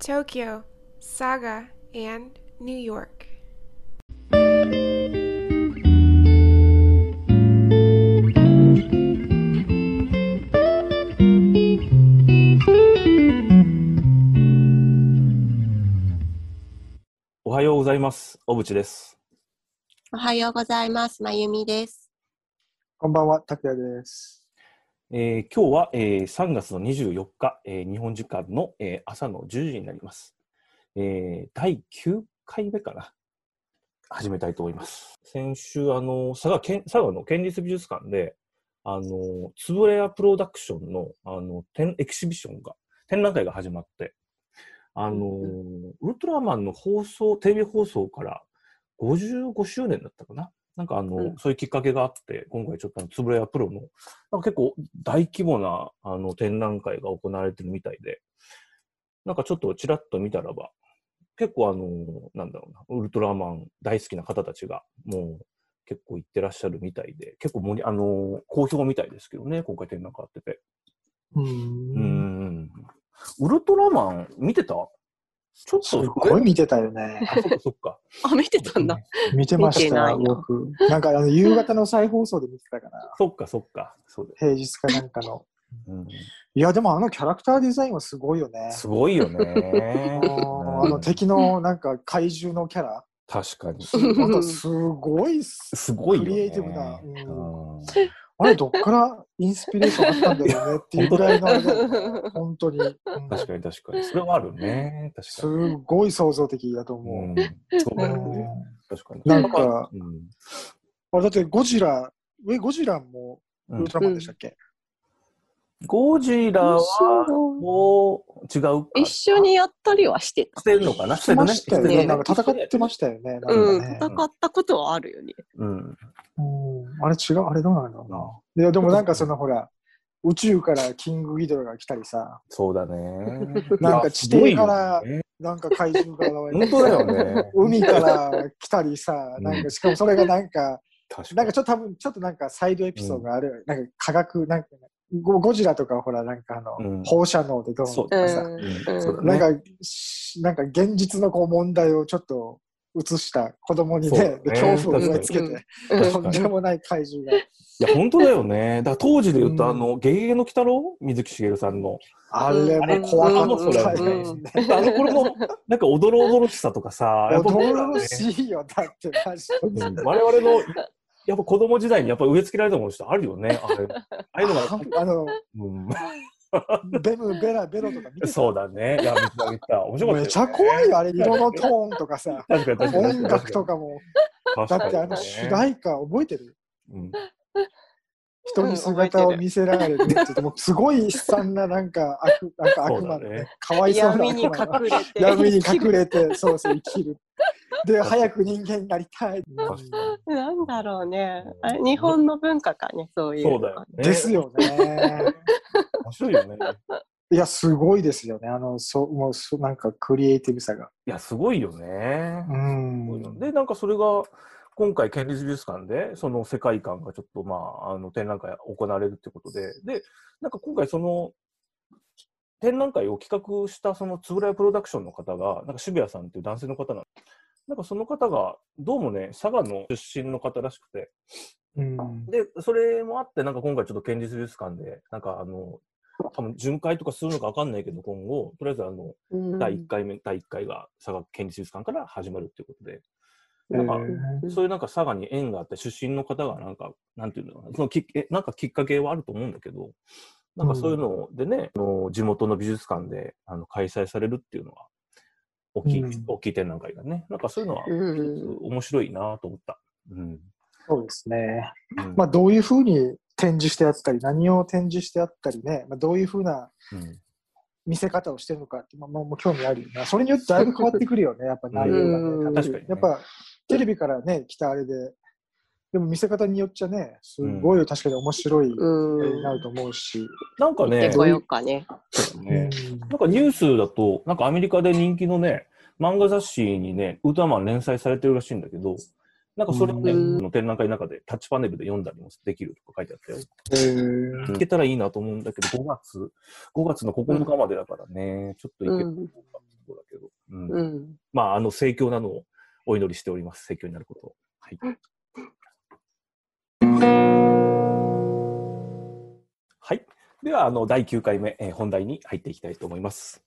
Tokyo, Saga, and New York. おはようございます。小渕です。おはようございます。まゆみです。こんばんは、拓也です。えー今日は、えー3月の24日、えー日本時間の、えー朝の10時になります。えー第9回目かな。始めたいと思います。先週、あの、佐賀県、佐賀の県立美術館で、あの、つぶれやプロダクションの、あの、展エキシビションが、展覧会が始まって、あの、ウルトラマンの放送、テレビ放送から55周年だったかな。なんかあの、うんそういうきっかけがあって、今回ちょっとつぶれやプロの、なんか結構大規模なあの展覧会が行われてるみたいで、なんかちょっとちらっと見たらば、結構あの、なんだろうな、ウルトラマン大好きな方たちがもう結構行ってらっしゃるみたいで、結構盛り、あの、好評みたいですけどね、今回展覧会あってて。う。うんん。ウルトラマン見てた？ちょっすごい見てたよね。あ、そっかそっか。あ、見てたんだ。見てましたよ、見てなんかあの夕方の再放送で見てたから、そっかそっか。そう。平日かなんかの。うん、いや、でもあのキャラクターデザインはすごいよね。すごいよあね。のあの敵のなんか怪獣のキャラ、確かに。なんかすごいっす。すごい。クリエイティブなうんうんあれ、どっからインスピレーションあったんだろうねっていうぐらいの。本当に。うん確かに確かに。それはあるね。確すかに。ごい創造的だと思うんう。そうだよね。確かに。なんかうんあだってゴジラ、え、ゴジラもウルトラマンでしたっけ、ゴジラはもう違うか。一緒にやったりはしてた。してるのかな？してましたよね。ねなんか戦ってましたよね。なんかうん、ね戦ったことはあるよね。うん。うんあれ違う、あれどうなんだろうな。いや、でもなんかそのほら、宇宙からキングギドラが来たりさ、そうだね。なんか地底からなんか怪獣が現れて、本当だよね。海から来たりさ、うんなんかしかもそれがなんか、なんかちょっと多分、ちょっとなんかサイドエピソードがある、なんか科学、なんかゴゴジラとかほら、なんかあの、うん。放射能でどうのとかさ、うん。なんか、しなんか現実のこう問題をちょっと映した子供にね、ね。で恐怖を植え付けうん。て、確とんでもない怪獣が。いや、本当だよね。だから当時で言うと、うん。あの、ゲゲゲの鬼太郎？水木しげるさんの。あれも怖かったうんよね。あの頃の、なんか、おどろおどろしさとかさ、やっぱ驚ねろしいよ、だってマジで。うん。我々の、やっぱ子供時代にやっぱ植え付けられたものってあるよね。あれ ああいうのが、あの、うん、ベム、ベラ、ベロとか見てた？そうだね。いや、見た見た。面白かったよ、ね。めちゃ怖いよ、あれ、色のトーンとかさ、確かに確かに。音楽とかも。だってあの主題歌覚えてる？うん人に姿を見せられるって言って、もうすごい悲惨ななんか悪 なんか悪魔のねね、かわいそうな闇に隠れて。闇に隠れて、そうそう生きる。で、早く人間になりたい。なんだろうね。日本の文化かね、そういう。そうだよね。ですよね。面白いよね。いや、すごいですよね。あの、そう、もうそ、なんかクリエイティブさが。いや、すごいよね。うん。で、なんかそれが、今回、県立美術館で、その世界観がちょっと、まあ、あの、展覧会行われるってことで、で、なんか今回、その、展覧会を企画した、その、つぶらやプロダクションの方が、なんか渋谷さんっていう男性の方なんなんかその方が、どうもね、佐賀の出身の方らしくて、うん。で、それもあって、なんか今回ちょっと県立美術館で、なんかあの、多分巡回とかするのかわかんないけど、今後、とりあえずあの、うん。第1回目、第1回が佐賀県立美術館から始まるっていうことで、えなんか、ーそういうなんか佐賀に縁があって、出身の方がなんか、なんていうのかな、そのきえなんかきっかけはあると思うんだけど、なんかそういうのでね、あの地元の美術館であの開催されるっていうのは、大きい、うん大きい展覧会がね、なんかそういうのは面白いなと思った。うん。そうですね。うんまあ、どういうふうに展示してあったり、何を展示してあったりね、まあ、どういうふうなうん見せ方をしてるのかって、まあ、もう興味あるよね。それによってだいぶ変わってくるよね、やっぱ内容が うんね。確かにねやっぱテレビからね、来たあれで、でも見せ方によっちゃね、すごい確かに面白いになると思うし。なんかねね。なんかニュースだと、なんかアメリカで人気のね、漫画雑誌にね、ウルトラマン連載されてるらしいんだけど、なんかそれをね、の展覧会の中でタッチパネルで読んだりもできるとか書いてあったよ。えー行けたらいいなと思うんだけど、5月、5月の9日までだからね、ちょっと行けるかどうかってとこうん。まあ、あの、盛況なのをお祈りしております。盛況になることを。はい。はい。では、あの、第9回目、えー本題に入っていきたいと思います。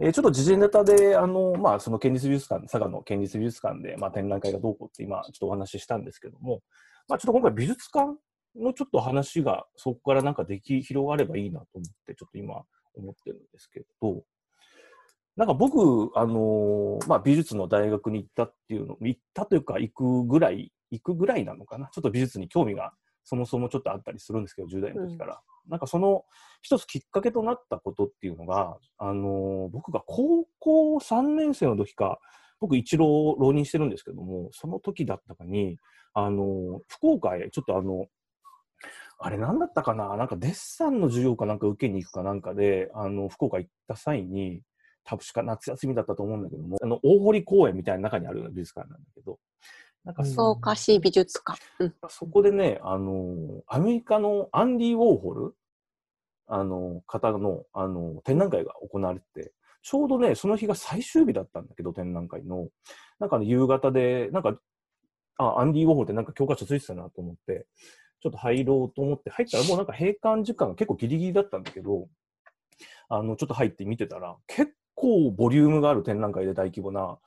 えーちょっと時事ネタで、あの、まあ、その県立美術館、佐賀の県立美術館で、まあ、展覧会がどうこうって今、ちょっとお話ししたんですけども、まあ、ちょっと今回美術館のちょっと話が、そこからなんかでき、広がればいいなと思って、ちょっと今、思ってるんですけど、なんか僕、あのーまあ、美術の大学に行ったっていうの、行ったというか、行くぐらい、行くぐらいなのかな？ちょっと美術に興味がそもそもちょっとあったりするんですけど、10代の時から。なんかその一つきっかけとなったことっていうのが、あのー僕が高校3年生の時か、僕一浪浪人してるんですけども、その時だったかに、あのー福岡へちょっとあの、あれ何だったかななんかデッサンの授業かなんか受けに行くかなんかで、あの、福岡行った際に、多分しか夏休みだったと思うんだけども、あの、大堀公園みたいな中にある美術館なんだけど、なんか草加市美術館。うん。そこでね、あの、アメリカのアンディ・ウォーホル、あの、方の、あの、展覧会が行われてて、ちょうどね、その日が最終日だったんだけど、展覧会の。なんかね、夕方で、なんか、あ、アンディ・ウォーホルってなんか教科書ついてたなと思って、ちょっと入ろうと思って、入ったらもうなんか閉館時間が結構ギリギリだったんだけど、あの、ちょっと入って見てたら、結構ボリュームがある展覧会で大規模な、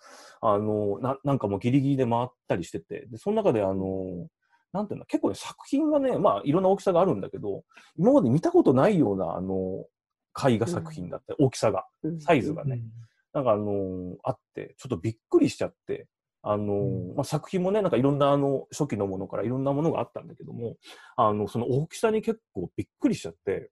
あの、ななんかもうギリギリで回ったりしてて、で、その中であの、なんていうの、結構ね、作品がね、まあ、いろんな大きさがあるんだけど、今まで見たことないような、あの、絵画作品だったり、大きさが、うん。サイズがね、なんかあのーあって、ちょっとびっくりしちゃって、あのーうん。まあ、作品もね、なんかいろんなあの初期のものからいろんなものがあったんだけども、あの、その大きさに結構びっくりしちゃって、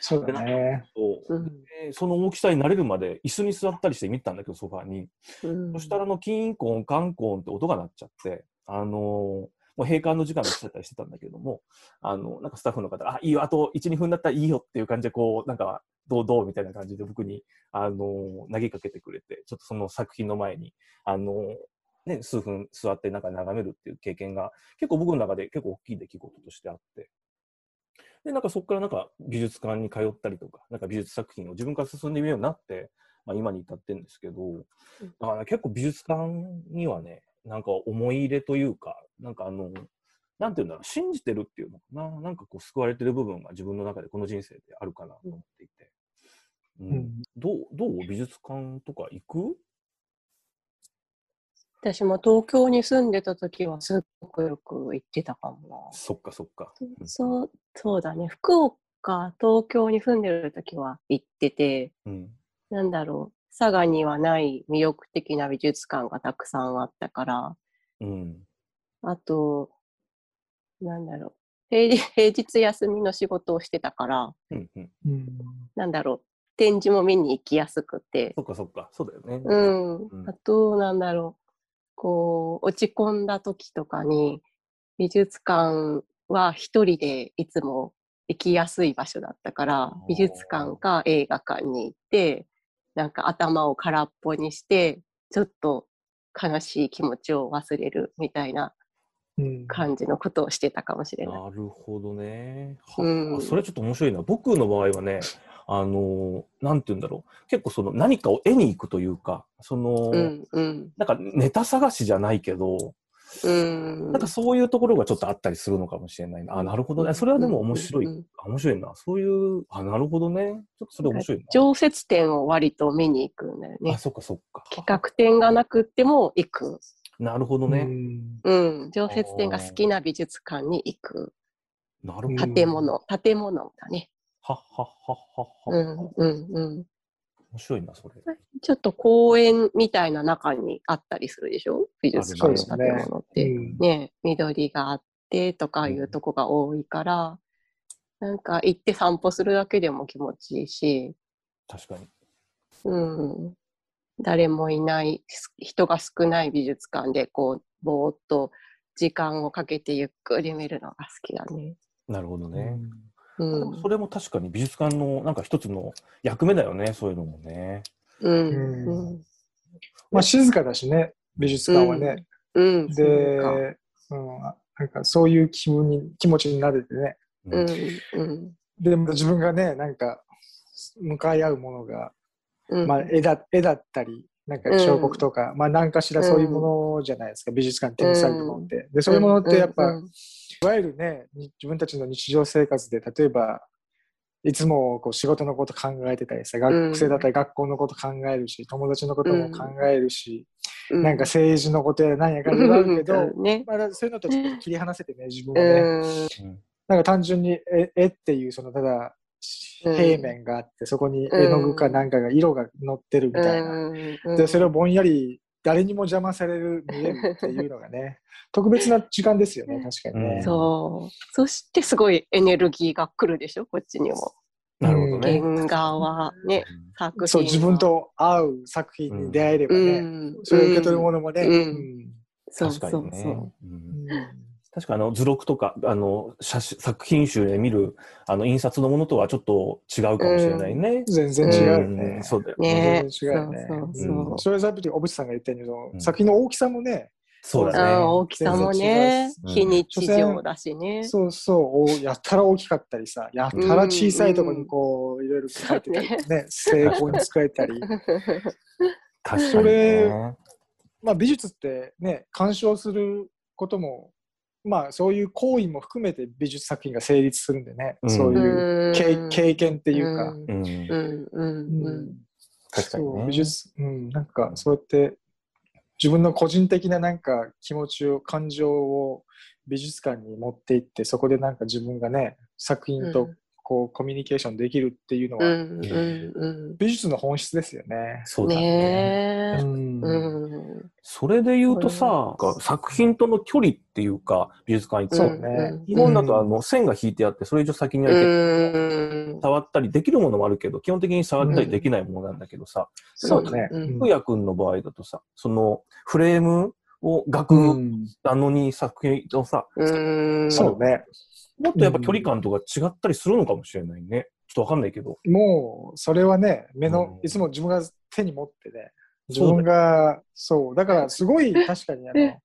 そうだね。そうその大きさに慣れるまで椅子に座ったりして見てたんだけど、ソファーに。うんそしたらあの、キーンコン、カンコンって音が鳴っちゃって、あのーもう閉館の時間が来ちゃったりしてたんだけども、あの、なんかスタッフの方が、あ、いいよ、あと1、2分だったらいいよっていう感じで、こう、なんか、どうどうみたいな感じで僕に、あのー投げかけてくれて、ちょっとその作品の前に、あのーね、数分座ってなんか眺めるっていう経験が、結構僕の中で結構大きい出来事としてあって、で、なんかそこからなんか美術館に通ったりとか、なんか美術作品を自分から進んでみるようになって、まあ今に至ってるんですけど、だから結構美術館にはね、なんか思い入れというか、なんかあの、なんていうんだろう、信じてるっていうのかな、なんかこう救われてる部分が自分の中でこの人生であるかなと思っていて。うん。うん。どう、どう？美術館とか行く？私も東京に住んでた時はすっごくよく行ってたかもそっかそっか。な。そう、そうだね。福岡、東京に住んでる時は行ってて、うん。なんだろう。佐賀にはない魅力的な美術館がたくさんあったから、うん。あと、なんだろう。平日平日休みの仕事をしてたから、うん。うん。うん。なんだろう。展示も見に行きやすくて、そっかそっか。そうだよね。うんうん。あと、なんだろう。こう、落ち込んだ時とかに、美術館は一人でいつも行きやすい場所だったからー、美術館か映画館に行って、なんか頭を空っぽにして、ちょっと悲しい気持ちを忘れるみたいなうん。感じのことをしてたかもしれない。なるほどね。はうんあそれちょっと面白いな。僕の場合はね、あのーなんて言うんだろう。結構その何かを得に行くというか、その、うん、うん、なんかネタ探しじゃないけど、うん。なんかそういうところがちょっとあったりするのかもしれないな。あ、なるほどね。それはでも面白い。うんうんあ面白いな。そういう、あ、なるほどね。ちょっとそれ面白いな。常設展を割と見に行くんだよねあ、。そっかそっか。企画展がなくっても行く。うなるほどね。ん。うん。常設展が好きな美術館に行く。なるほど。うん建物、建物だね。はっはっはっはっは。うん、うん、うん。面白いな、それ。ちょっと公園みたいな中にあったりするでしょ？美術館の建物って。うんね緑があってとかいうとこが多いから、なんか行って散歩するだけでも気持ちいいし、確かに。うん。誰もいない、す人が少ない美術館でこう、ぼーっと時間をかけてゆっくり見るのが好きだね。なるほどね。うん。それも確かに美術館のなんか一つの役目だよね、そういうのもね。うん。うんうん。まあ静かだしね、美術館はね。うん。で、そうかうん、なんかそういう気分に、気持ちになれてね。うん。うん。で、また自分がね、なんか、向かい合うものが、うん。まあ絵だ絵だったり、なんか彫刻とか、まあ何かしらそういうものじゃないですか、美術館に展示されてるものって。で、そういうものってやっぱ、うんいわゆるね、に自分たちの日常生活で、例えば、いつもこう仕事のこと考えてたりさ、学生だったら学校のこと考えるし、友達のことも考えるし、うなんか政治のことや何やかんやあるけど、うん。ね。まあ、そういうのとちょっと切り離せてね、自分はね。うん。なん。か単純に絵絵っていう、そのただうん。平面があって、そこに絵の具かなん。かが色が乗ってるみたいな。うん。で、それをぼん。やり誰にも邪魔される、見えるっていうのがね、特別な時間ですよね、確かにね。そう。そしてすごいエネルギーが来るでしょ、こっちにも。なるほどね。原画はね、作品はそう、自分と合う作品に出会えればね、うんそれを受け取るものもね、うんうんそう確かにね。そうそう。うんうん確かあの図録とかあの写真作品集で見るあの印刷のものとはちょっと違うかもしれないね。全然違うよんね。そうだよね。ね全然違うよね。そうそうそううんそれはさっき小渕さんが言ったように、作品の大きさもね、そうだね。うん大きさもね、全然違う非日常だしね。そうそう、おやったら大きかったりさ、やったら小さいところにこう、いろいろ使えてたりね、成功に使えたり。確かにそね。まあ美術ってね、鑑賞することも、まあそういう行為も含めて美術作品が成立するんでね、うん。そういう経験っていうか、確かにね。そう美術、うん、なんかそうやって自分の個人的ななんか気持ちを感情を美術館に持っていってそこでなんか自分がね作品とこうコミュニケーションできるっていうのは、うんうんうん。美術の本質ですよね。そうだね。うんうん。それで言うとさ、作品との距離っていうか、美術館行くと、そうね日本だとあの線が引いてあって、それ以上先には行けうん。触ったりできるものもあるけど、基本的に触ったりできないものなんだけどさ、そうね。うん。ふうやくんの場合だとさ、そのフレームを額うん。なのに作品をさ、うん。そう。ね。もっとやっぱ距離感とか違ったりするのかもしれないね。ちょっとわかんないけど。もうそれはね目の、うん。いつも自分が手に持ってね自分がそう。だからすごい 確かにあの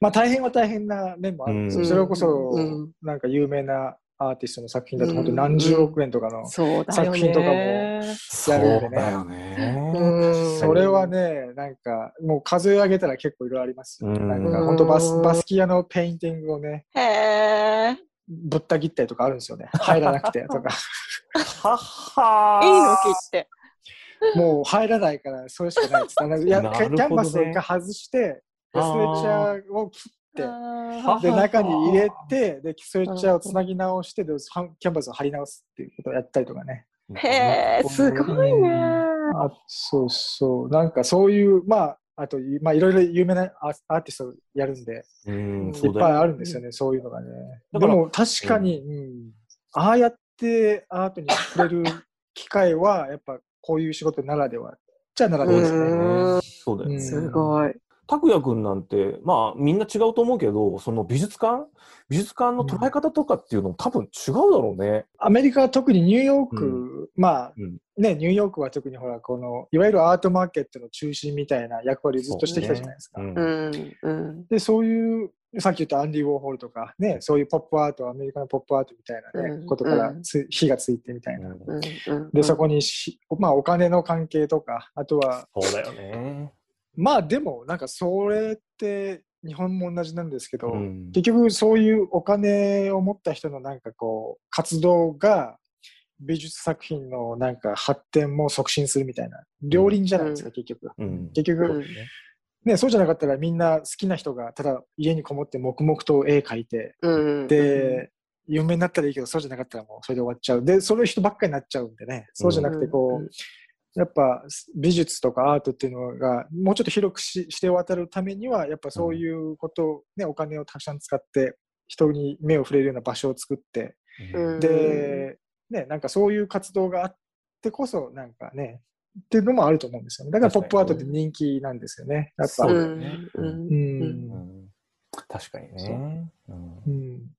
まあ大変は大変な面もあるんですそれこそ、うん。なんか有名なアーティストの作品だとうん。本当何十億円とかの、そうだよね。作品とかもやるんでねだよね。うん。それはねなんかもう数え上げたら結構いろいろありますよ、うん。なんか本当バスバスキアのペインティングをね。ぶった切ったりとかあるんですよね。入らなくてとか。はっはー。いいの切って。もう入らないからそれしかないです。いや なるほどね。キャンバスを一回外してでストレッチャーを切って。はで中に入れてでストレッチャーをつなぎ直してではキャンバスを貼り直すっていうことをやったりとかね。へえ、すごいね。あそうそう。なんかそういうまああとまあいろいろ有名なアアーティストやるんでうん、いっぱいあるんですよねそういうのがね。でも確かに、うん。ああやってアートに触れる機会はやっぱこういう仕事ならではじゃならではですね。うん。そうだよね。うんすごい。拓也くんなんて、まあみんな違うと思うけど、その美術館？美術館の捉え方とかっていうのも多分違うだろうね。アメリカは特にニューヨーク、まあうん。ね、ニューヨークは特にほら、この、いわゆるアートマーケットの中心みたいな役割をずっとしてきたじゃないですか。うん。うん。うん。で、そういう、さっき言ったアンディ・ウォーホルとかね、そういうポップアート、アメリカのポップアートみたいなね、うん。ことからうん。つ火がついてみたいな。うん。うん。うん。で、そこにし、まあお金の関係とか、あとは、そうだよね。まあでも、なんかそれって日本も同じなんですけど、うん。結局そういうお金を持った人のなんかこう活動が美術作品のなんか発展も促進するみたいな両輪じゃないですか、うん。結局。うん。結局、うん。ね、そうじゃなかったらみんな好きな人がただ家にこもって黙々と絵描いてうん。で、有名になったらいいけどそうじゃなかったらもうそれで終わっちゃう。でそういう人ばっかりになっちゃうんでね。そうじゃなくてこう、うんやっぱ美術とかアートっていうのがもうちょっと広くしして渡るためにはやっぱそういうことを、ねお金をたくさん使って人に目を触れるような場所を作って、うん。で、ね、なんかそういう活動があってこそなんかねっていうのもあると思うんですよね。だからポップアートって人気なんですよね。やっぱ。そうだよね。うんうんうん。確かにね。う。ん。うん。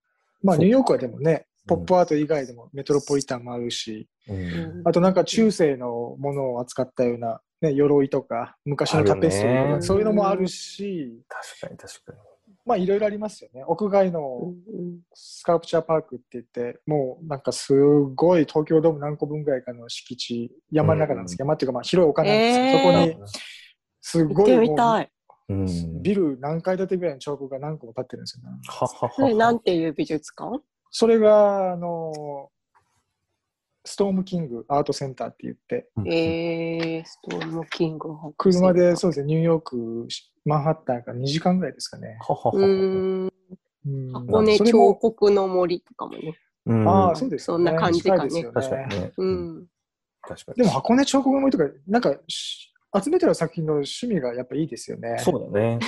まあニューヨークはでもねうんポップアート以外でもメトロポリタンもあるし、うんあとなんか中世のものを扱ったような、ね、鎧とか昔のタペストリーとか、そういうのもあるし、確かに確かに。まあいろいろありますよね。屋外のスカルプチャーパークって言って、もうなんかすごい東京ドーム何個分ぐらいかの敷地、山の中なんですけど、山っていうかまあ広い丘なんですけど、えーそこにすごいもうみたい。うん。ビル何階建てぐらいの彫刻が何個も建ってるんですよね。はははそれなんていう美術館？それが、あの、ストームキングアートセンターって言って、うんえー、ストームキング車でそうですね、ニューヨーク、マンハッタンから2時間ぐらいですかね。箱根彫刻の森とかもね。うんああ、そうですよね。そんな感じかね確かにね。ううんん。確かに。でも箱根彫刻の森とか、なんかし集めてる作品の趣味がやっぱいいですよね。そうだね。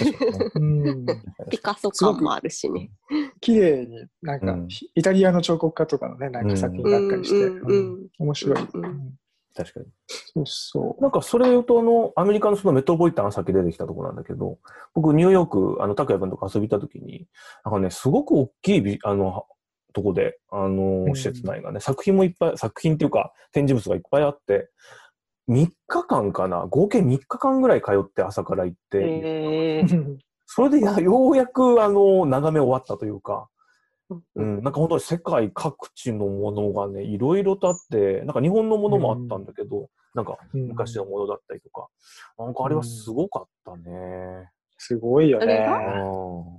ピカソ感もあるしね。綺麗になんか、うん。イタリアの彫刻家とかのね、なんか作品があったりして、面白い、確かに。そうそなんかそれで言うと、あの、アメリカのそのメトロポリタンがさっき出てきたところなんだけど、僕、ニューヨーク、あの、拓也君とか遊びた時に、なんかね、すごく大きいビ、あの、とこで、あのう、ん。施設内がね、作品もいっぱい、作品っていうか、展示物がいっぱいあって、3日間かな、合計3日間ぐらい通って朝から行って、えー。う。それでやようやく、あの、眺め終わったというか、ううん、なんか本当に世界各地のものがね、いろいろとあって、なんか日本のものもあったんだけど、なんかうん昔のものだったりとか、なんかあれはすごかったね。すごいよね。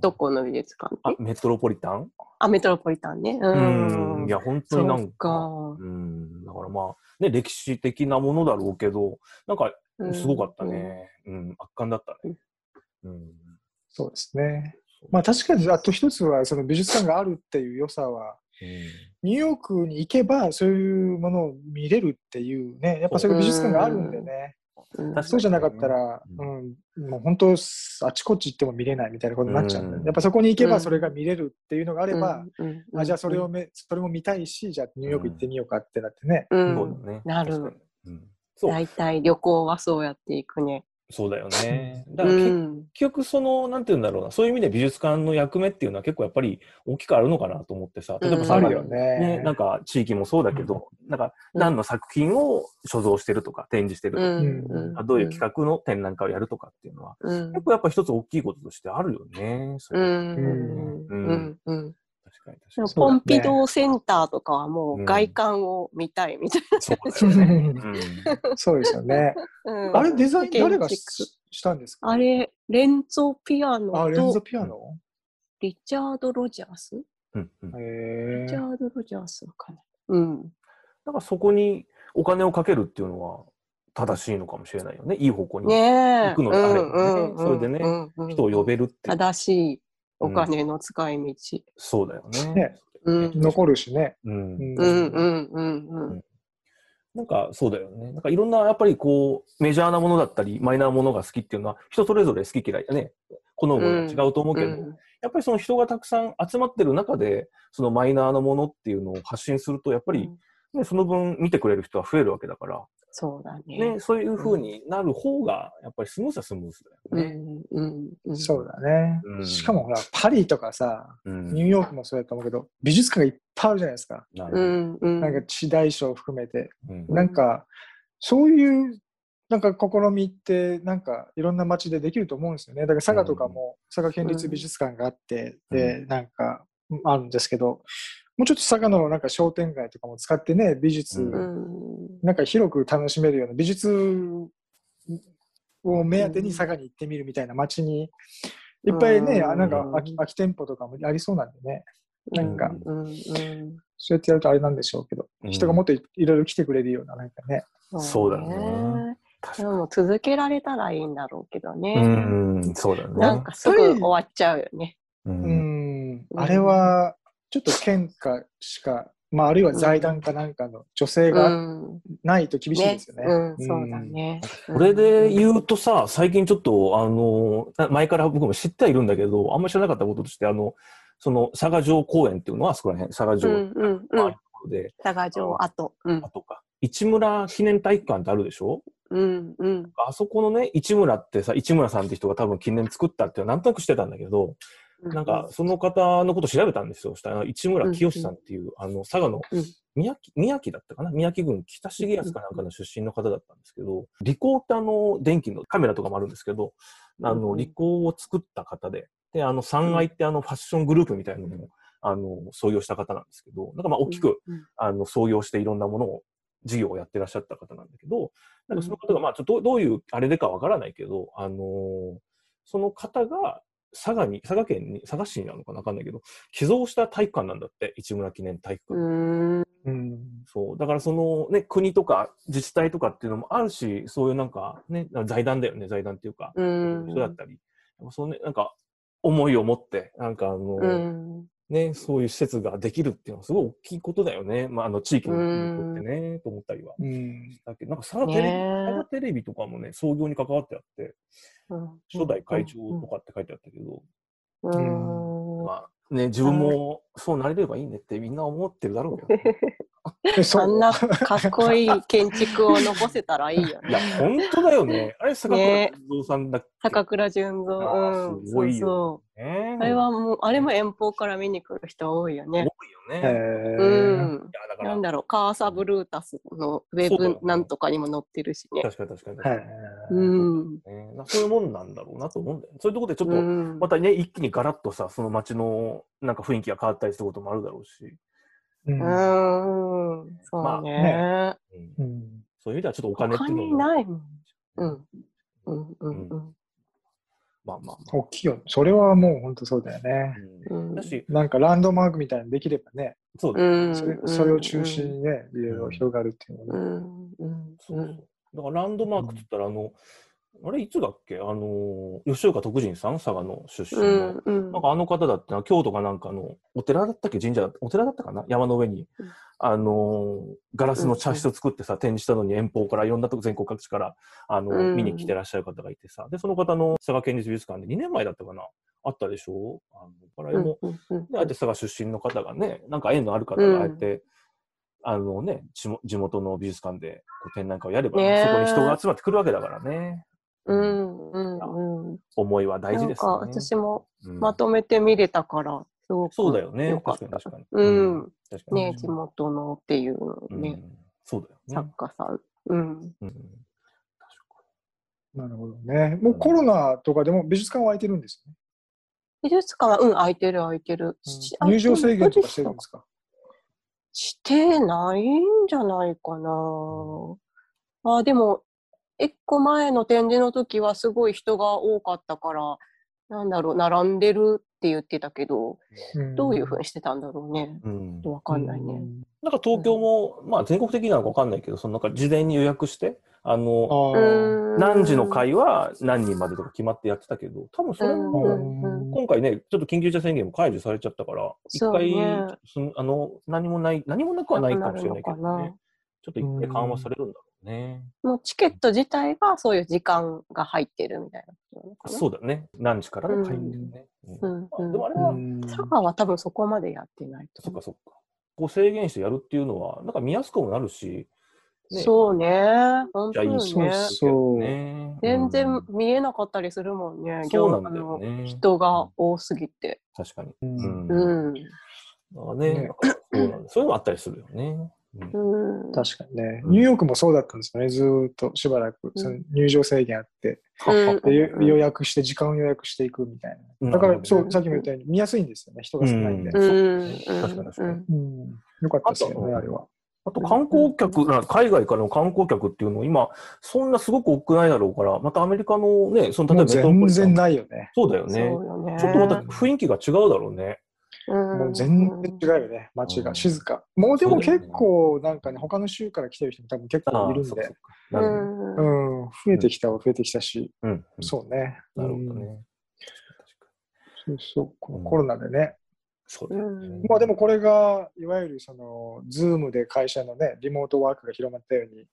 どこの美術館あ、メトロポリタン？あ、メトロポリタンね。ううん。ん。いや、本当になんか、かうん。だからまあ、ね、歴史的なものだろうけど、なんか、すごかったね。うん、圧巻だったね。うん。そうですね。まあ確かに、あと一つは、その美術館があるっていう良さは、ニューヨークに行けばそういうものを見れるっていうね、やっぱそういう美術館があるんでね、うん。そうじゃなかったら、ううん、もう本当、あちこち行っても見れないみたいなことになっちゃうんで、うん。やっぱそこに行けうんばそれが見れるっていうのがあれば、うん。うんあじゃあそれをめ、それも見たいし、じゃあニューヨーク行ってみようかってなってね。ううんね。なる。大体旅行はそうやっていくね。そうだよね。だうから結ん。局その、なんて言うんだろうな、そういう意味で美術館の役目っていうのは結構やっぱり大きくあるのかなと思ってさ、例えばうんさ、あるよね、ね。なんか地域もそうだけど、なんかうん。何の作品を所蔵してるとか展示してるとか、うん。あどういう企画の展覧会をやるとかっていうのは、うん。結構やっぱ一つ大きいこととしてあるよね。それ。うん。うん。うん。うん。確かにで確かに。もポンピドーセンターとかはもう外観を見たいみたいそうだよね。うんそうですよね。な。うんあれ、デザイン誰がししたんですか？あれ、レンゾーピアノあ、レンゾとピアノ？リチャード・ロジャース？うんうんリチャード・ロジャースかな。うん。だからそこにお金をかけるっていうのは正しいのかもしれないよね。いい方向に。行くのであればねそれでねうんうん人を呼べるっていう。正しいお金の使い道。そうだよね。ねうん。残るしね。うんうんうんうんうんうん。なんかそうだよね。なんかいろんなやっぱりこうメジャーなものだったりマイナーなものが好きっていうのは人それぞれ好き嫌いだね。好むものが違うと思うけど、うんやっぱりその人がたくさん集まってる中でそのマイナーなものっていうのを発信するとやっぱり、ね、その分見てくれる人は増えるわけだから、そうだね。ね、そういう風になる方がやっぱりスムーズはスムーズだよね。うんうんうん。そうだねう。んしかもほら、パリとかさ、うんニューヨークもそうやと思うけど、美術館がいっぱいあるじゃないですか。なるほどうんうん。なんか地大賞含めて。うんなんか、そういう、なんか試みって、なんかいろんな街でできると思うんですよね。だから佐賀とかも、佐賀県立美術館があって、で、なんか、あるんですけど、もうちょっと佐賀のなんか商店街とかも使ってね、美術、うんうん。なんか広く楽しめるような美術を目当てに佐賀に行ってみるみたいな街に、いっぱいね、うんあなんか空き空き店舗とかもありそうなんでね、なんかそうやってやるとあれなんでしょうけど、うん人がもっといいろいろ来てくれるような、なんかね。そうだね。でも続けられたらいいんだろうけどうね。ん、そうだよね。なんかすぐ終わっちゃうよね。う、うんん、あれは、ちょっと県かしか、まあ、あるいは財団かなんかの女性うがん。ないと厳しいですよね。うん、そうだね。これで言うとさ、最近ちょっと、あの、な前から僕も知ってはいるんだけど、あんまり知らなかったこととして、あの、その佐賀城公園っていうのは、あそこら辺、佐賀城うんうんうん。のあるところで、佐賀城跡。うんあとか、市村記念体育館ってあるでしょ？うんうん。あそこのね、市村ってさ、市村さんって人が多分記念作ったっていうのはなんとなくしてたんだけど、なんか、その方のこと調べたんですよ。そしたら、市村清さんっていう、あの、佐賀のうん。宮城、宮城だったかな？宮城郡北重安かなんかの出身の方だったんですけど、リコーってあの、電気のカメラとかもあるんですけど、あの、うんリコーを作った方で、で、あの、三愛ってあの、ファッショングループみたいなのも、あの、創業した方なんですけど、なんかまあ、大きく、うんあの、創業していろんなものを、事業をやってらっしゃった方なんだけど、なんかその方が、まあ、ちょっとどうどういうあれでかわからないけど、あのーその方が佐賀に、佐賀県に、佐賀市になるのかなわかんないけど、寄贈した体育館なんだって、市村記念体育う館。ん。うん。そう。だからそのね、国とか自治体とかっていうのもあるし、そういうなんかね、財団だよね、財団っていうか、うん。人だったり、そうね、なんか、思いを持って、なんかあの、うん。ね、そういう施設ができるっていうのはすごい大きいことだよね。まあ、あの、地域の人ってね、と思ったりは。うん。だけど、なんか佐賀テレビ、ねえ佐賀テレビとかもね、創業に関わってあって、うん初代会長とかって書いてあったけど、うん。まあね、自分もそうなれればいいねってみんな思ってるだろうけど。え、そあんなかっこいい建築を残せたらいいよ いやね。、本当だよね。あれ、坂倉ね三三さんだっけ、高倉純三。うん。すごいよそうそう。ね。あれはもう、あれも遠方から見に来る人多いよ多いね。うーん。いや、だからなん、だろう、カーサブルータスのウェブなんとかにも載ってるしね。確かに確かに。はい。うん。そういうもんなんだろうなと思うんだよね。そういうところでちょっと、うんまたね、一気にガラッとさ、その街のなんか雰囲気が変わったりすることもあるだろうし、うんうん。そうね。そういう意味ではちょっとお金っていうのも、ないもん。うん。うんうんうん。まあまあま大きいよ。それはもう本当そうだよあ。ね。うんし、なんかランドマークみたいにできればね、そうだようん。それそれを中心にね、いろいろ広がるっていうのうはね。ん。うん。そう。だからランドマークって言ったら、あの、あれいつだっけ？あの、吉岡徳仁さん？佐賀の出身うの。ん。うんなんかあの方だってな、京都かなんかの、お寺だったっけ？神社だお寺だったかな？山の上にうん、あのーガラスの茶室を作ってさ、展示したのに遠方からいろんなとこ、全国各地から、あのうん。見に来てらっしゃる方がいてさ、で、その方の佐賀県立美術館で2年前だったかなあったでしょ？あの、だからも。あえて佐賀出身の方がね、なんか縁のある方があえて、あのね、地も地元の美術館でこう展覧会をやれば、ねえ。そこに人が集まってくるわけだからね。うんうん。うん。思いは大事ですなんか。私もうん。まとめて見れたから、すごくそうだよね。よかった確かに確かに。うん。確かに。ね、地元のっていうね、そうだよね。作家さん。うん。うん確かなるほどね。もうコロナとかでも美術館は空いてるんですよね。美術館は、うん、空いてる空いてる。し入場制限とかしてるんあですか？してないんじゃないかな。あ、でも、一個前の展示の時はすごい人が多かったから、なんだろう、並んでるって言ってたけど、どういうふうにしてたんだろうね。うん。わかんないね。なんか東京も、まあ全国的なのかわかんないけど、そのなんか事前に予約して、あの、あ何時の会は何人までとか決まってやってたけど、多分それうんも、うんうん今回ね、ちょっと緊急事態宣言も解除されちゃったから、一回、ねあの、何もない、何もなくはないかもしれないけどね。ちょっと一回緩和されるんだろうね。もうチケット自体がそういう時間が入ってるみたいなのかな。そうだね。何時から？の会議だよね。うんうんあでもあれは、うん佐賀は多分そこまでやってないと。そっかそっか。こう制限してやるっていうのは、なんか見やすくもなるし、ねそうね。本当にね。そうね。全然うん見えなかったりするもんね。そうなんだよね。人が多すぎて。確かに。うんうん。ね、そうなんだそういうのもあったりするよね。うんうん。確かにね。うんニューヨークもそうだったんですよね。ずーっとしばらく。その入場制限あって、うん予約して、時間を予約していくみたいうんな。だから、そうう、んさっきも言ったように見やすいんですよね。人が少ないんで。かよかったですよね、あれは。あと観光客、な海外からの観光客っていうのを今、そんなすごく多くないだろうから、またアメリカのね、その例えば全然ないよね。そうだよね。よね。ちょっとまた雰囲気が違うだろうね。うん、もう全然違うよね、街が。うん静か。もうでも結構、なんかね、他の州から来てる人も多分結構いるんで。うん。うん、増えてきたは増えてきたし、うん。そうね。なるほどうんね。確かそうそう、このうんコロナでね。そう。まあでもこれが、いわゆるその、 Zoom で会社のね、リモートワークが広まったように、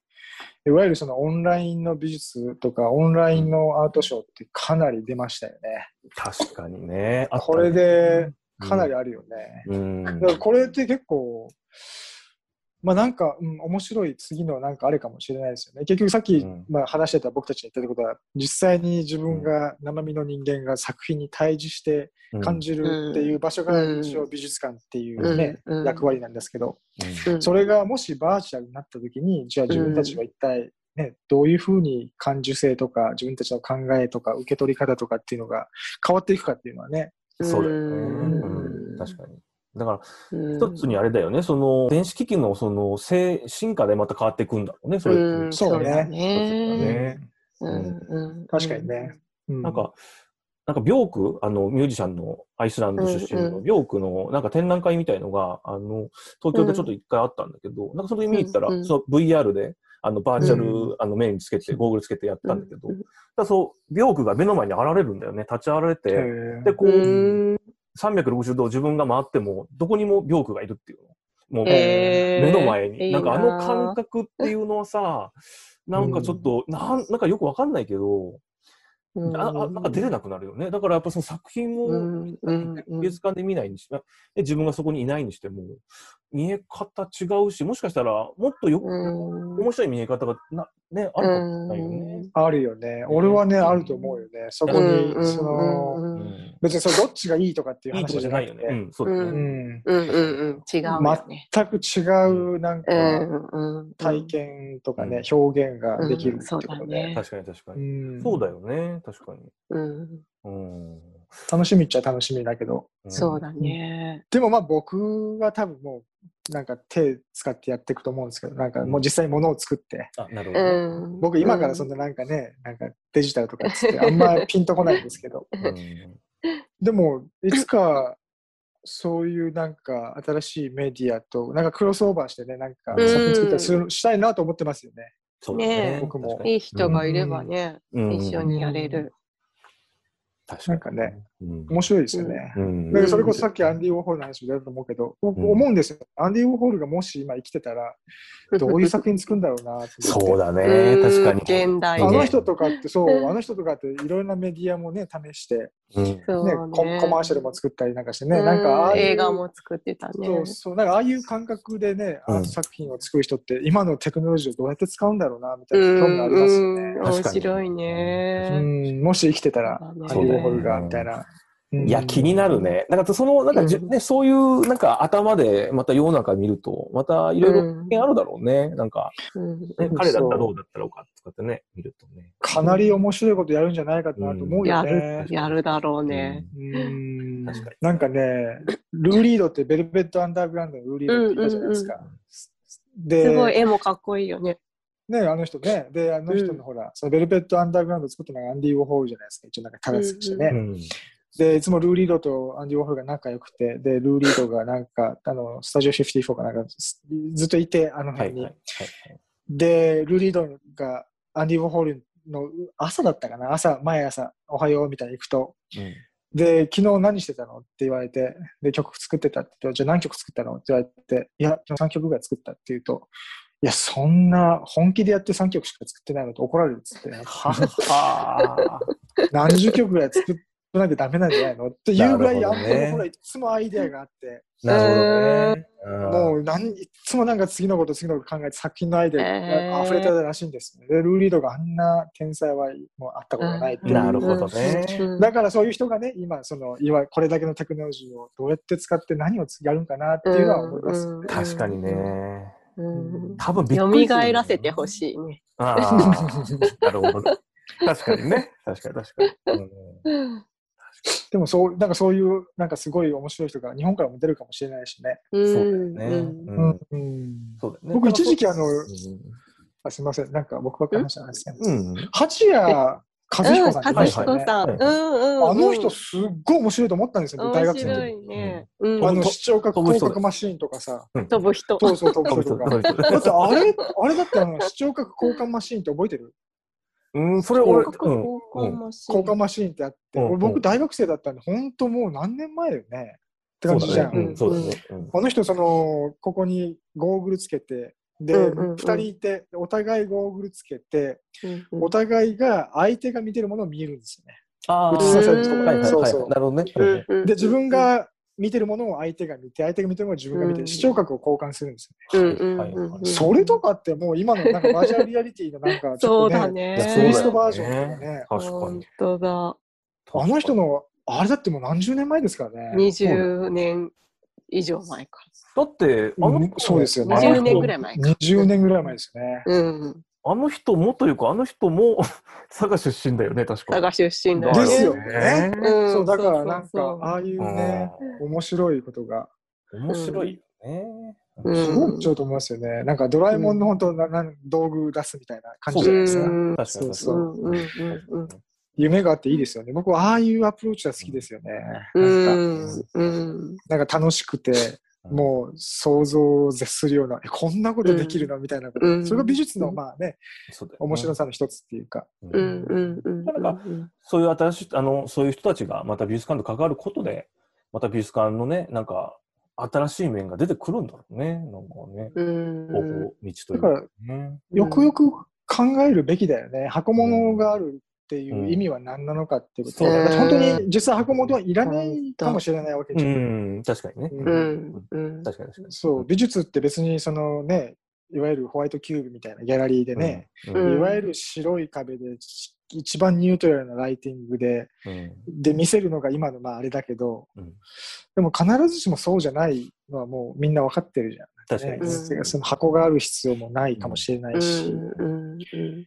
いわゆるそのオンラインの美術とか、オンラインのアートショーってかなり出ましたよね。確かにねこれ、でかなりあるよね。うん。だからこれって結構、まあなんか、うん、面白い次のなんかあれかもしれないですよね。結局さっき、うんまあ、話してた僕たちが言ったことは、実際に自分が生身の人間が作品に対峙して感じるっていう場所がうん一応美術館っていうね、うん役割なんですけど、それがもしバーチャルになった時に、じゃあ自分たちは一体、ね、どういうふうに感受性とか自分たちの考えとか受け取り方とかっていうのが変わっていくかっていうのはね、そうだよね。うん。うん確かに。だから、うん。一つにあれだよね、その、電子機器のその、性進化でまた変わっていくんだろうね、それそうね。だね。確かにね。うん。なんか、なんか、ビョーク、あの、ミュージシャンのアイスランド出身のビョークの、なんか展覧会みたいのが、あの、東京でちょっと一回あったんだけど、なんかその時見に行ったら、その VR で、あの、バーチャル、うあの、目につけて、ゴーグルつけてやったんだけど、うん。だそう、ビョークが目の前に現れるんだよね、立ち現れへて、ー。で、こうう、ん。360度自分が回っても、どこにもビョークがいるっていうの。もう、目の前に。なんかあの感覚っていうのはさ、なんかちょっと、なんなんかよくわかんないけど、うん。ああなんか出れなくなるよね。だからやっぱその作品を、うん。うん。うん。美術館で見ないにしで自分がそこにいないにしても、見え方違うし、もしかしたらもっとよ、うん面白い見え方がな、ね、あるかもしれないよね。あるよね。俺はね、あると思うよね。そこに、うんその、別にそれどっちがいいとかっていう話かじゃないよね。じゃなくて、うん、そうだね。うんうんうん違うよね。全く違うなんうか体験とかね、う表現ができるってことだねで。確かに確かうに。んそうだよね、確かに。うんうん。楽しみっちゃ楽しみだけど。そうだね。でもまあ僕は多分もうなんか手使ってやっていくと思うんですけど、なんかもう実際物を作って、あ、なるほう。ん。僕今からそんななんかね、なんかデジタルとかっつってあんまピンとこないんですけど、うん。でもいつかそういうなんか新しいメディアとなんかクロスオーバーしてね、なんかうん作品作ったりするしたいなと思ってますよね。そうだね。僕も。いい人がいればね、うん。一緒にやれる。確なんかね、うん面白いですよね。うんだからそれこそさっきアンディ・ウォーホルの話も出たと思うけど、僕うん思うんですよ。アンディ・ウォーホルがもし今生きてたら、どういう作品作るんだろうなって思って。そうだね、確かに。現代あねの人とかってそう、あの人とかっていろいろなメディアもね、試して、うんねコねコマーシャルも作ったりなんかしてね、うんなんか映画も作ってたね。そうそう、なんかああいう感覚でね、うんアート作品を作る人って、今のテクノロジーをどうやって使うんだろうな、みたういな興味がありますよんね。面白いね。うん、もし生きてたら、アンディ・ウォーホルが、みたいな。いや、気になる。ね。なんか、その、なんかじゅ、うんね、そういう、なんか、頭で、また世の中見ると、また、いろいろあるだろうね。なんか、うんねうん彼だったらどうだったろうか、とかってね、見るとね。かなり面白いことやるんじゃないかなと思うよやねる。、やるだろうね。うん確かになんかね、ルーリードってベルベット・アンダーグラウンドのルーリードっていたじゃないですか。で、すごい絵もかっこいいよね。ね、あの人ね、で、あの人のほら、そのベルベット・アンダーグラウンド作ったのがアンディ・ウォーホールじゃないですか、一応なんかタラスしてね。うん。で、いつもルーリードとアンディ・ウォーホルが仲良くて、で、ルーリードがなんか、あの、スタジオ54かなんか、ずずっといて、あのはい、辺に。はい。で、ルーリードがアンディ・ウォーホルの朝だったかな朝、毎朝、おはようみたいに行くと、はい。で、昨日何してたのって言われて、で、曲作ってたって言って、じゃあ何曲作ったのって言われて、いや、3曲ぐらい作ったって言うと、いや、そんな本気でやって3曲しか作ってないのと怒られるっつって、はは何十曲ぐらい作らなきゃダメなんじゃないのっていうぐらい、あんたのほら、いつもアイデアがあって、なるほどね。もう何いつもなんか次のこと次のこと考えて作品のアイデアが溢れてたらしいんですね。で、ルーリードがあんな天才はもうあったことがないっていう。なるほどねうんだからそういう人がね、今、その、いわこれだけのテクノロジーをどうやって使って何をやるんかなっていうのは思いますよね。確かにね。うん多分びっくりする蘇らせてほしいね。ああ、なるほど。確かにね。確かに確かに。うんでもそう、なんかそういう、なんかすごい面白い人が日本からも出るかもしれないしね。そうそうだよね。うんうんうんそうだよね。僕一時期あのうんあすみません、なんか僕ばっかり話したんですけど、うん。八谷和彦さんっ。さん。はいうんうん。あの人すっごい面白いと思ったんですよ、大学生の時面白いね。うんあの視聴覚広角マシーンとかさ、飛ぶ人。そうそう飛ぶ飛人とか。ぶ人飛ぶ人だってあれ、あれだってあの視聴覚交換マシーンって覚えてる？うん、それ俺。交換マシン交換マシーンってあって、うん俺僕大学生だったんで、本当もう何年前だよね。って感じじゃん。あの人、その、ここにゴーグルつけて、で、うんうんうん二人いて、お互いゴーグルつけて、うんうんお互いが相手が見てるものを見えるんですよね。ああ、映させるとこはいはいそうそうはい。なるほどね。うんうんで、自分が見てるものを相手が見て、相手が見てるものを自分が見て、うん視聴覚を交換するんですうんようんうんはいはいはいうんそれとかってもう今のなんかバーチャルリアリティのなんかち そうょっとね、だね。ツイストバージョンとかね。確か本に。当だ。あの人の、あれだってもう何十年前ですからね。20年以上前か。だって、あのうん人そうですよね20年ぐらい前か。20年ぐらい前ですよね。うん。あの人もというか、あの人も 佐賀出身だよね、確か。佐賀出身だよね。ですよね。うん。そう、だからなんかそうそう、そうああいうね、面白いことが。面白いよね。うん。すごい面白いと思いますよね。なんかドラえもんの本当ななん道具出すみたいな感じじゃないですか。うん。確かに。そうう。んうんうんうん。夢があっていいですよね。僕はああいうアプローチは好きですよね。うなんか。んうん。なんか楽しくて、もう想像を絶するような、えこんなことできるの？みたいなこと。うん。それが美術のまあね、面白さの一つっていうか。なんかそういう新しい、あの、そういう人たちがまた美術館と関わることで、また美術館のね、なんか、新しい面が出てくるんだろうね。なんかね、うん。方法、道というだからかね。よくよく考えるべきだよね。箱物があるっていう意味は何なのかっていうこと。うん本当に実際箱物はいらないかもしれないわけうじゃん。ん、確かにね。うんうんうん確かに確かに。そう、美術って別にそのね、いわゆるホワイトキューブみたいなギャラリーでね、うん。うんいわゆる白い壁で一番ニュートラルなライティングで、うんで見せるのが今のまああれだけど、うんでも必ずしもそうじゃないのはもうみんな分かってるじゃん。確かにねうんその箱がある必要もないかもしれないし、うんうん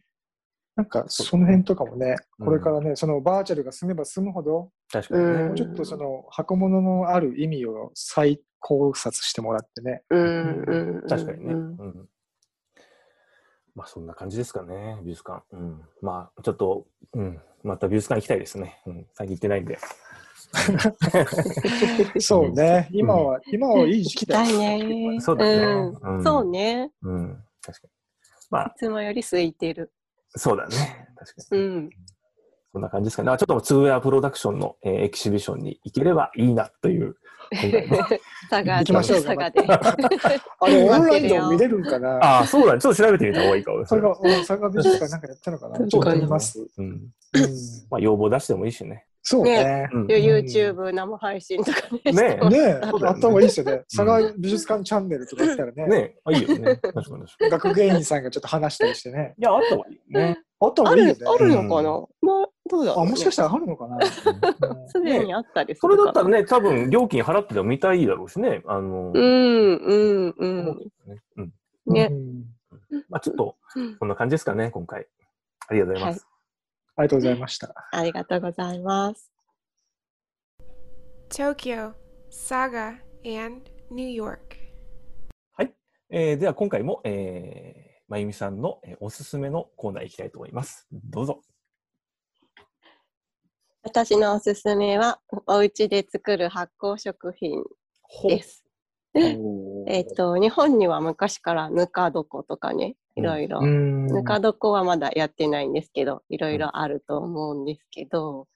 なんかその辺とかもね、うんこれからね、そのバーチャルが進めば進むほど、確かにね。うんもうちょっとその箱物のある意味を再考察してもらってね。うんうんうん確かにね。ううんん。まあそんな感じですかね、美術館。うん。まあちょっと、うん。また美術館行きたいですね。うん。最近行ってないんで。そうね、今は、今はいい時期だ行きたいねそうだねそうねうん。確かに。まあい、つもより空いてるそうだね。確かに。うんそんな感じですかね。あちょっとツーウェアプロダクションの、えーエキシビションに行ければいいなという。佐賀行きましょう佐賀で あれ、オンラインでも見れるんかなああ、そうだね。ちょっと調べてみた方がいいかも。それが、うん佐賀美術館なんかやったのかなちょっと見ます。うん。うんまあ、要望出してもいいしね。そうね。うん。YouTube 生配信とかねねねあった方がいいですよね。佐賀美術館チャンネルとかあったらね、ねあいいよね。確かに確かに。学芸員さんがちょっと話したりしてね。いや、あった方がいいよね。あった方がいいよね。あるのかな？まあどうだろあ、うねもしかしたらあるのかな？うんすでにあったりすそるかなれだったらね、多分料金払ってでも見たいだろうしね。あの、うんうんうんねうん。ねうんまあ、ちょっとうん、こんな感じですかね、今回。ありがとうございます。ありがとうございました。ありがとうございます。Tokyo, Saga, and New York. はい。えーでは、今回も、えー、まゆみさんの、えーおすすめのコーナー行きたいと思います。どうぞ。私のおすすめは、お家で作る発酵食品ほです。えっと、日本には昔からぬか床とかね、いろいろ。うんぬか床はまだやってないんですけど、いろいろあると思うんですけど、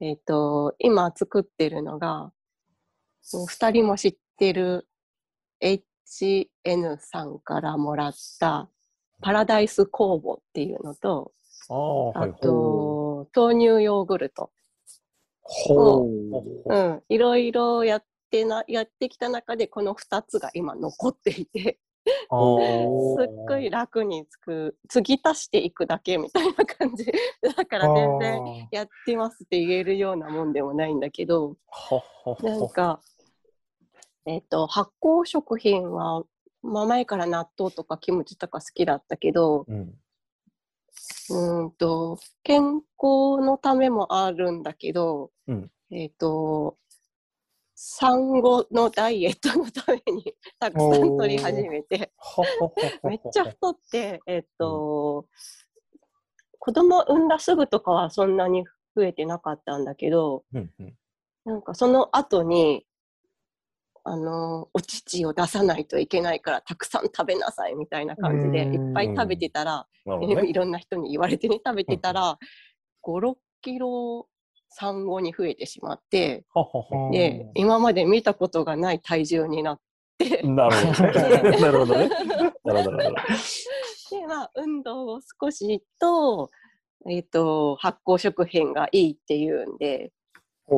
えっと、今作ってるのが、もう二人も知ってる HN さんからもらったパラダイス酵母っていうのと、ああ、はあい。と、豆乳ヨーグルト。ほほう。うん、いろいろやってな、やってきた中でこの2つが今残っていて、あすっごい楽につく、継ぎ足していくだけみたいな感じ。だから全然やってますって言えるようなもんでもないんだけど、なんか、えっ、と、発酵食品は、まあ、前から納豆とかキムチとか好きだったけど、うん。うーんと、健康のためもあるんだけど、うんえっ、と、産後のダイエットのためにたくさん取り始めて、めっちゃ太って、えっ、と、子供産んだすぐとかはそんなに増えてなかったんだけど、うんうん。なんかその後に、あの、お乳を出さないといけないからたくさん食べなさいみたいな感じで、うん。いっぱい食べてたら、ね。いろんな人に言われてね、食べてたら、5、6キロ産後に増えてしまって、で、今まで見たことがない体重になって、なるほどね。なるほどね。なるほど、なるほど。で、まあ、運動を少しと、えっ、と、発酵食品がいいっていうんで、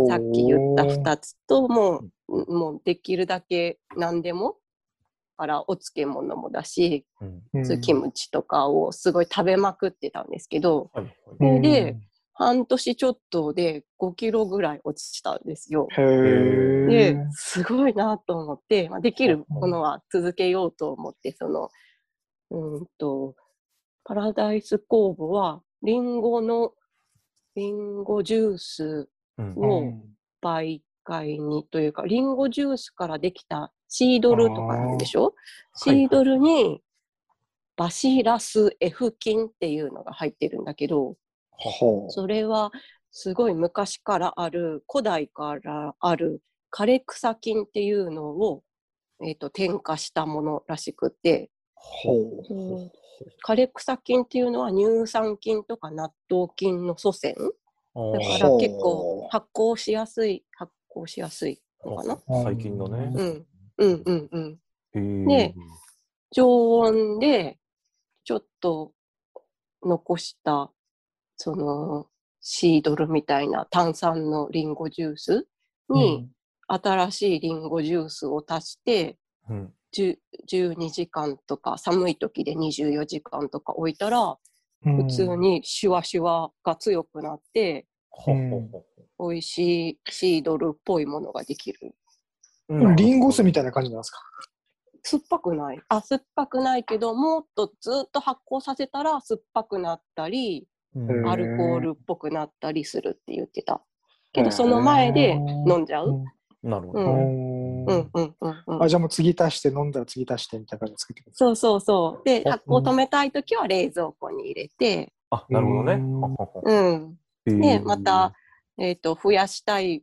さっき言った2つと、もう、もうできるだけ何でも、からお漬物もだし、うん。キムチとかをすごい食べまくってたんですけど、はいはい。それで、半年ちょっとで5キロぐらい落ちたんですよ。へー。で、すごいなと思って、まあ、できるものは続けようと思って、その、うーんと、パラダイス酵母は、リンゴの、リンゴジュースうん。を媒介にというか、リンゴジュースからできたシードルとかなんでしょ？シードルにバシラス F 菌っていうのが入ってるんだけど、ほそれはすごい昔からある、古代からある枯れ草菌っていうのを、えっと添加したものらしくて、ほう。ん枯れ草菌っていうのは乳酸菌とか納豆菌の祖先。だから結構発酵しやすい発酵しやすいのかな。最近のね。うん。うんうんうんへー。ね常温でちょっと残したそのシードルみたいな炭酸のリンゴジュースに新しいリンゴジュースを足してうん。10 12時間とか寒い時で24時間とか置いたら普通にシュワシュワが強くなってほうほうほ美味しいシードルっぽいものができる。ううんリンゴ酢みたいな感じなんですか？酸っぱくない。あ酸っぱくないけどもっとずっと発酵させたら酸っぱくなったりうんアルコールっぽくなったりするって言ってた。けどその前で飲んじゃう？なるほどね。うん。うん。うんうんあじゃあもう次足して飲んだら次足してみたいな感じで作ってくるそうそうそう。であ発酵止めたい時は冷蔵庫に入れて。あ、なるほどね。うん。でまた、えっと増やしたい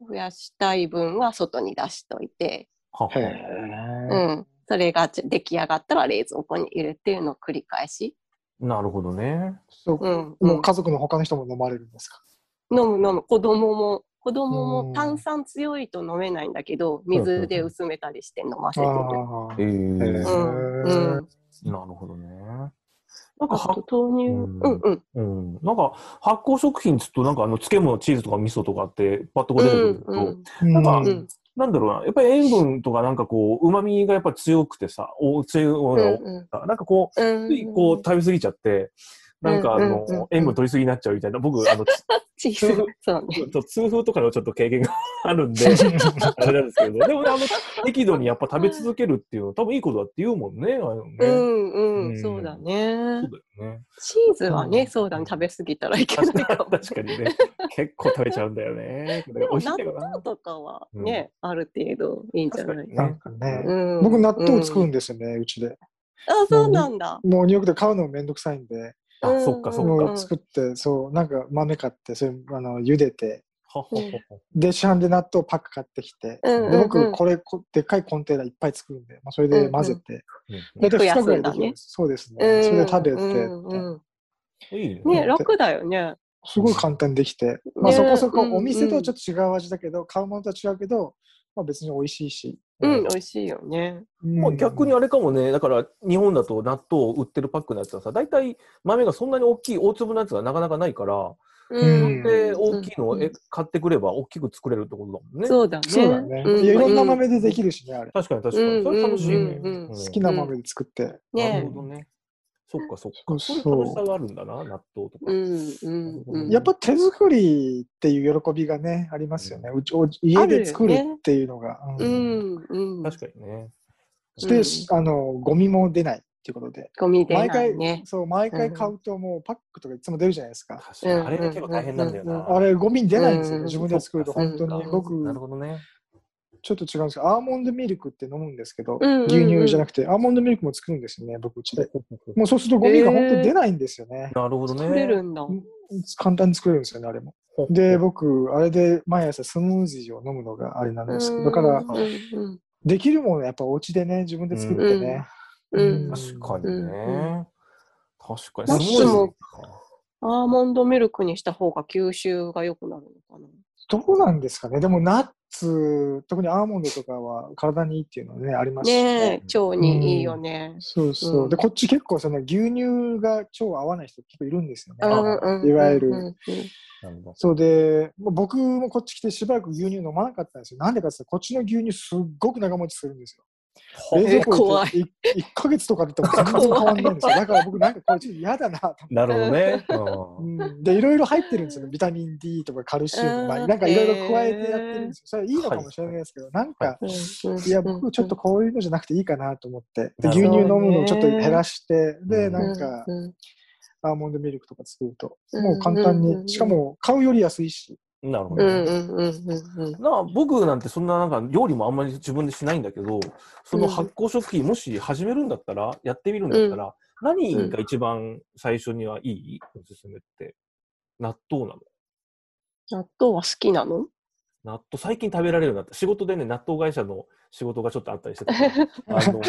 増やしたい分は外に出しといて、へははうえん、それがち出来上がったら冷蔵庫に入れていうのを繰り返し、なるほどね。そう。うんう、もうん家族の他の人も飲まれるんですか？飲む飲む。子供も子供うん。も炭酸強いと飲めないんだけど水で薄めたりして飲ませてる。あえー。へー。うんーうん。なるほどね。なんかあと豆乳、ううんん、うん。うん、なんか発酵食品っつうとなんかあの漬物チーズとか味噌とかってパッとこう出てくるけど、うん。なんかうんうんなんだろうな。やっぱり塩分とかなんかこう旨味がやっぱり強くてさお強いものが多うんなんかこう、こう食べ過ぎちゃってなんかあの、うんうんうん塩分取りすぎになっちゃうみたいな僕あのチーズそうね。ちょっと痛風とかのちょっと経験があるんで、あれなんですけど、でもね、あの、適度にやっぱ食べ続けるっていうのは多分いいことだって言うもんね、あのね。うんううんん、そうだねそう。だよね。チーズはね、そうだね、食べ過ぎたらいけない確かかも。確かにね。結構食べちゃうんだよね。これ美味しいんだよな。納豆とかはね、ある程度いいんじゃない？なん。かね、うん僕納豆作るうんんですよね、うちで。あ、そうなんだ。もうニューヨークで買うのもめんどくさいんで、あ、そっかそっか。作って、そう、なんか豆買って、それあの茹でて、で、市販で納豆パック買ってきて、うんうんうん。で僕、これこ、でっかいコンテナいっぱい作るんで、まあ、それで混ぜて、うん大体2増や日ぐらいできるんです。そうですうね。ん。それで食べて、うんうん。いいね。ね、楽だよね。すごい簡単にできて、まあ、ねそこそこうんお店とはちょっと違う味だけど、買うものとは違うけど、まあ、別に美味しいし。うん、美味しいよね。もう逆にあれかもね、だから日本だと納豆を売ってるパックのやつはさ、大体豆がそんなに大きい大粒のやつがなかなかないから、うんで、大きいのをうんえ買ってくれば大きく作れるってことだもんね。そうだね。そうだね。うんいろんな豆でできるしね、あれ。確かに確かに。それ楽しいね。好きな豆で作って。なるねほどね。そっかそっか。そうそういうそう楽しさがあるんだな、納豆とか。うんうんうん。やっぱ手作りっていう喜びがね、ありますよね。うちお家で作るっていうのが。ううんんうん。確かにね。で、うんあの、ゴミも出ないっていうことで。ゴミ出な毎回、いね。そう、毎回買うともうパックとかいつも出るじゃないですか。あれが結構大変なんだよな。あれ、ゴミ出ないんですよ。自分で作ると、本当に。そう僕、なるほどね。ちょっと違うんですけど、アーモンドミルクって飲むんですけど、うんうんうん牛乳じゃなくて、アーモンドミルクも作るんですよね、僕うちで。もうそうするとゴミが本当に出ないんですよね。なるほどね。作れるんだ。うん簡単に作れるんですよね、あれも。で、僕、あれで毎朝スムージーを飲むのがあれなんですけど、だから、うんうんできるものやっぱお家でね、自分で作ってね。うん確かにね。うん確かに。アーモンドミルクにした方が吸収が良くなるのかな。どうなんですかね。でもナッツ、特にアーモンドとかは体にいいっていうのはね、ありますしねえ、腸にいいよね。そうそう。うんで、こっち結構その牛乳が腸合わない人結構いるんですよね。うんうんいわゆるそうで、僕もこっち来てしばらく牛乳飲まなかったんですよ。なんでかって言ったらこっちの牛乳すっごく長持ちするんですよ。冷蔵庫怖入れて 1, ヶ月とかだったら全然変わんないんですよ。だから僕なんかこれちょっと嫌だなと。なるほどね。思うん。で、いろいろ入ってるんですよね。ビタミン D とかカルシウム、まあ、うんなんかいろいろ加えてやってるんですよ。それはいいのかもしれないですけど、なんか、い。や、僕ちょっとこういうのじゃなくていいかなと思って。で、牛乳飲むのをちょっと減らして、で、うんなんか、うんアーモンドミルクとか作ると、うんもう簡単に、しかも買うより安いし、うなるほどね。うんうんうんうんうん。なあ僕なんてそんななんか料理もあんまり自分でしないんだけど、そのうん発酵食品もし始めるんだったら、やってみるんだったら、何が一番最初にはいい？おすすめって。納豆なの納豆は好きなの？納豆、最近食べられるようになった。仕事でね、納豆会社の仕事がちょっとあったりしてた あの、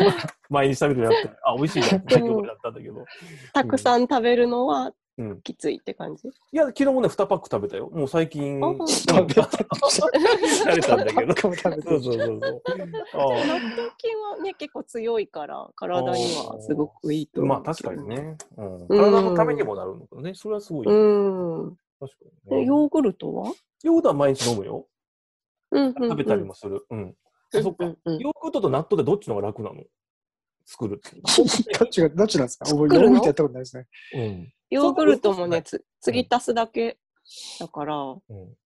毎日食べるようになって、あ、美味しいなって最近だったんだけど。たくさん食べるのはうん。きついって感じ？いや、昨日もね、2パック食べたよ。もう最近、食べた慣れたんだけど。そうそうそうそう。あ納豆菌はね、結構強いから、体にはすごくいいと。まあ確かに。ね、うん。うん体のためにもなるのかね。それはすごい。うん。確かにね。えヨーグルトは？ヨーグルトは毎日飲むよ。食べたりもする。うん。あそっか。ヨーグルトと納豆でどっちの方が楽なの？作るって。どっちが、どっちなんですか？作るの？僕、ヨーグルトやったことないですね。うん。ヨーグルトもね、そつ継ぎ足すだけだから、うん。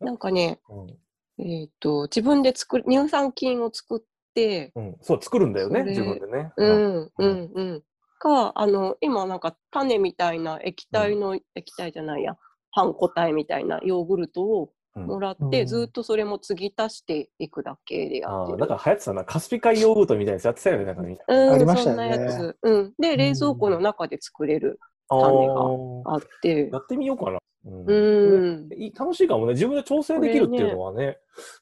なんかね、うん。えっ、と、自分で作る、乳酸菌を作って、うん。そう、作るんだよね、自分でね。う。ん、ううんん、うん。か、あの、今なんか種みたいな液体の、液体じゃないや、パン粉体みたいなヨーグルトをうんもらって、うんずっとそれも継ぎ足していくだけでやってる。ああ、だから流行ってたな。カスピ海ヨーグルトみたいなやつやってたよね、なんかみんな。うん、ありましたそんなやつ。うん。で、冷蔵庫の中で作れるあ種がーあってや、ってみようかな。うんうん。楽しいかもね。自分で調整できるっていうのはね、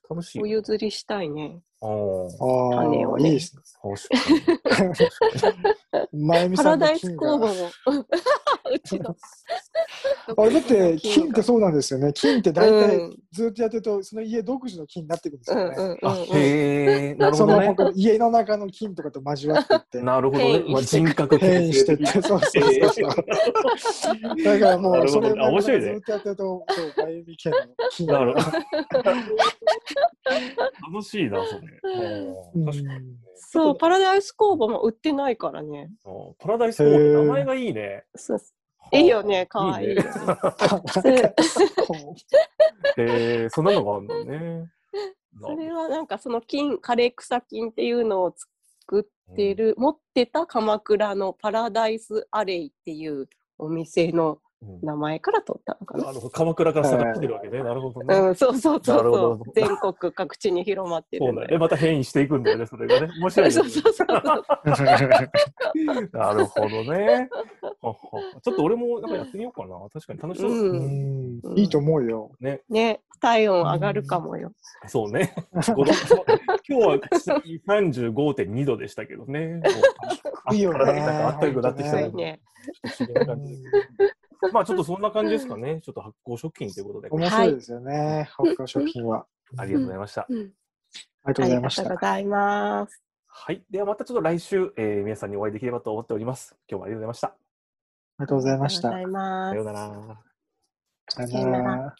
楽しいよ。お譲りしたいね。あーああ、種をねいいですね。確かに。まゆみパラダイスさんの菌が。工房も。うちの。あれだって、菌ってそうなんですよね。菌って大体うんずっとやってると、その家独自の菌になってくるんですうんよね。うんうんあ、うん。へえ、なるほそのどね。家の中の菌とかと交わっていって。なるほどねまあ、人格変異してって、そうそうそうえそう。だからもう、それ面白いねずっとやってると、そう、まゆみ家の菌なるが。楽しいな、それ。うん確かにね。そう、パラダイス工房も売ってないからね。うんパラダイスコール、名前がいいね。そういいよね、かわいいよね。で えー、そんなのがあ るんだね。それはなんかその菌、枯れ草菌っていうのを作ってる、持ってた鎌倉のパラダイスアレイっていうお店のうん名前から取ったのかな。なるほど鎌倉から探してるわけね。なるほどね。うん、そうそうそうそう。全国各地に広まってるそうんだよね。また変異していくんだよね、それがね。面白いね。そうそうそう。なるほどね。ちょっと俺もなんかやってみようかな。確かに楽しそう。うんうんいいと思うよ。ね、体温上がるかもよ。そうね。今日は35.2度でしたけどね。もう低いよね体がなんかあったかくなってきたね。まあちょっとそんな感じですかね。ちょっと発酵食品ということで。面白いですよね、発酵食品は。ありがとうございました。うんありがとうありがございました。とうございます。はい。ではまたちょっと来週、えー皆さんにお会いできればと思っております。今日もありがとうございました。ありがとうございましたありがとうござい。ますさようなら。さよさよななら。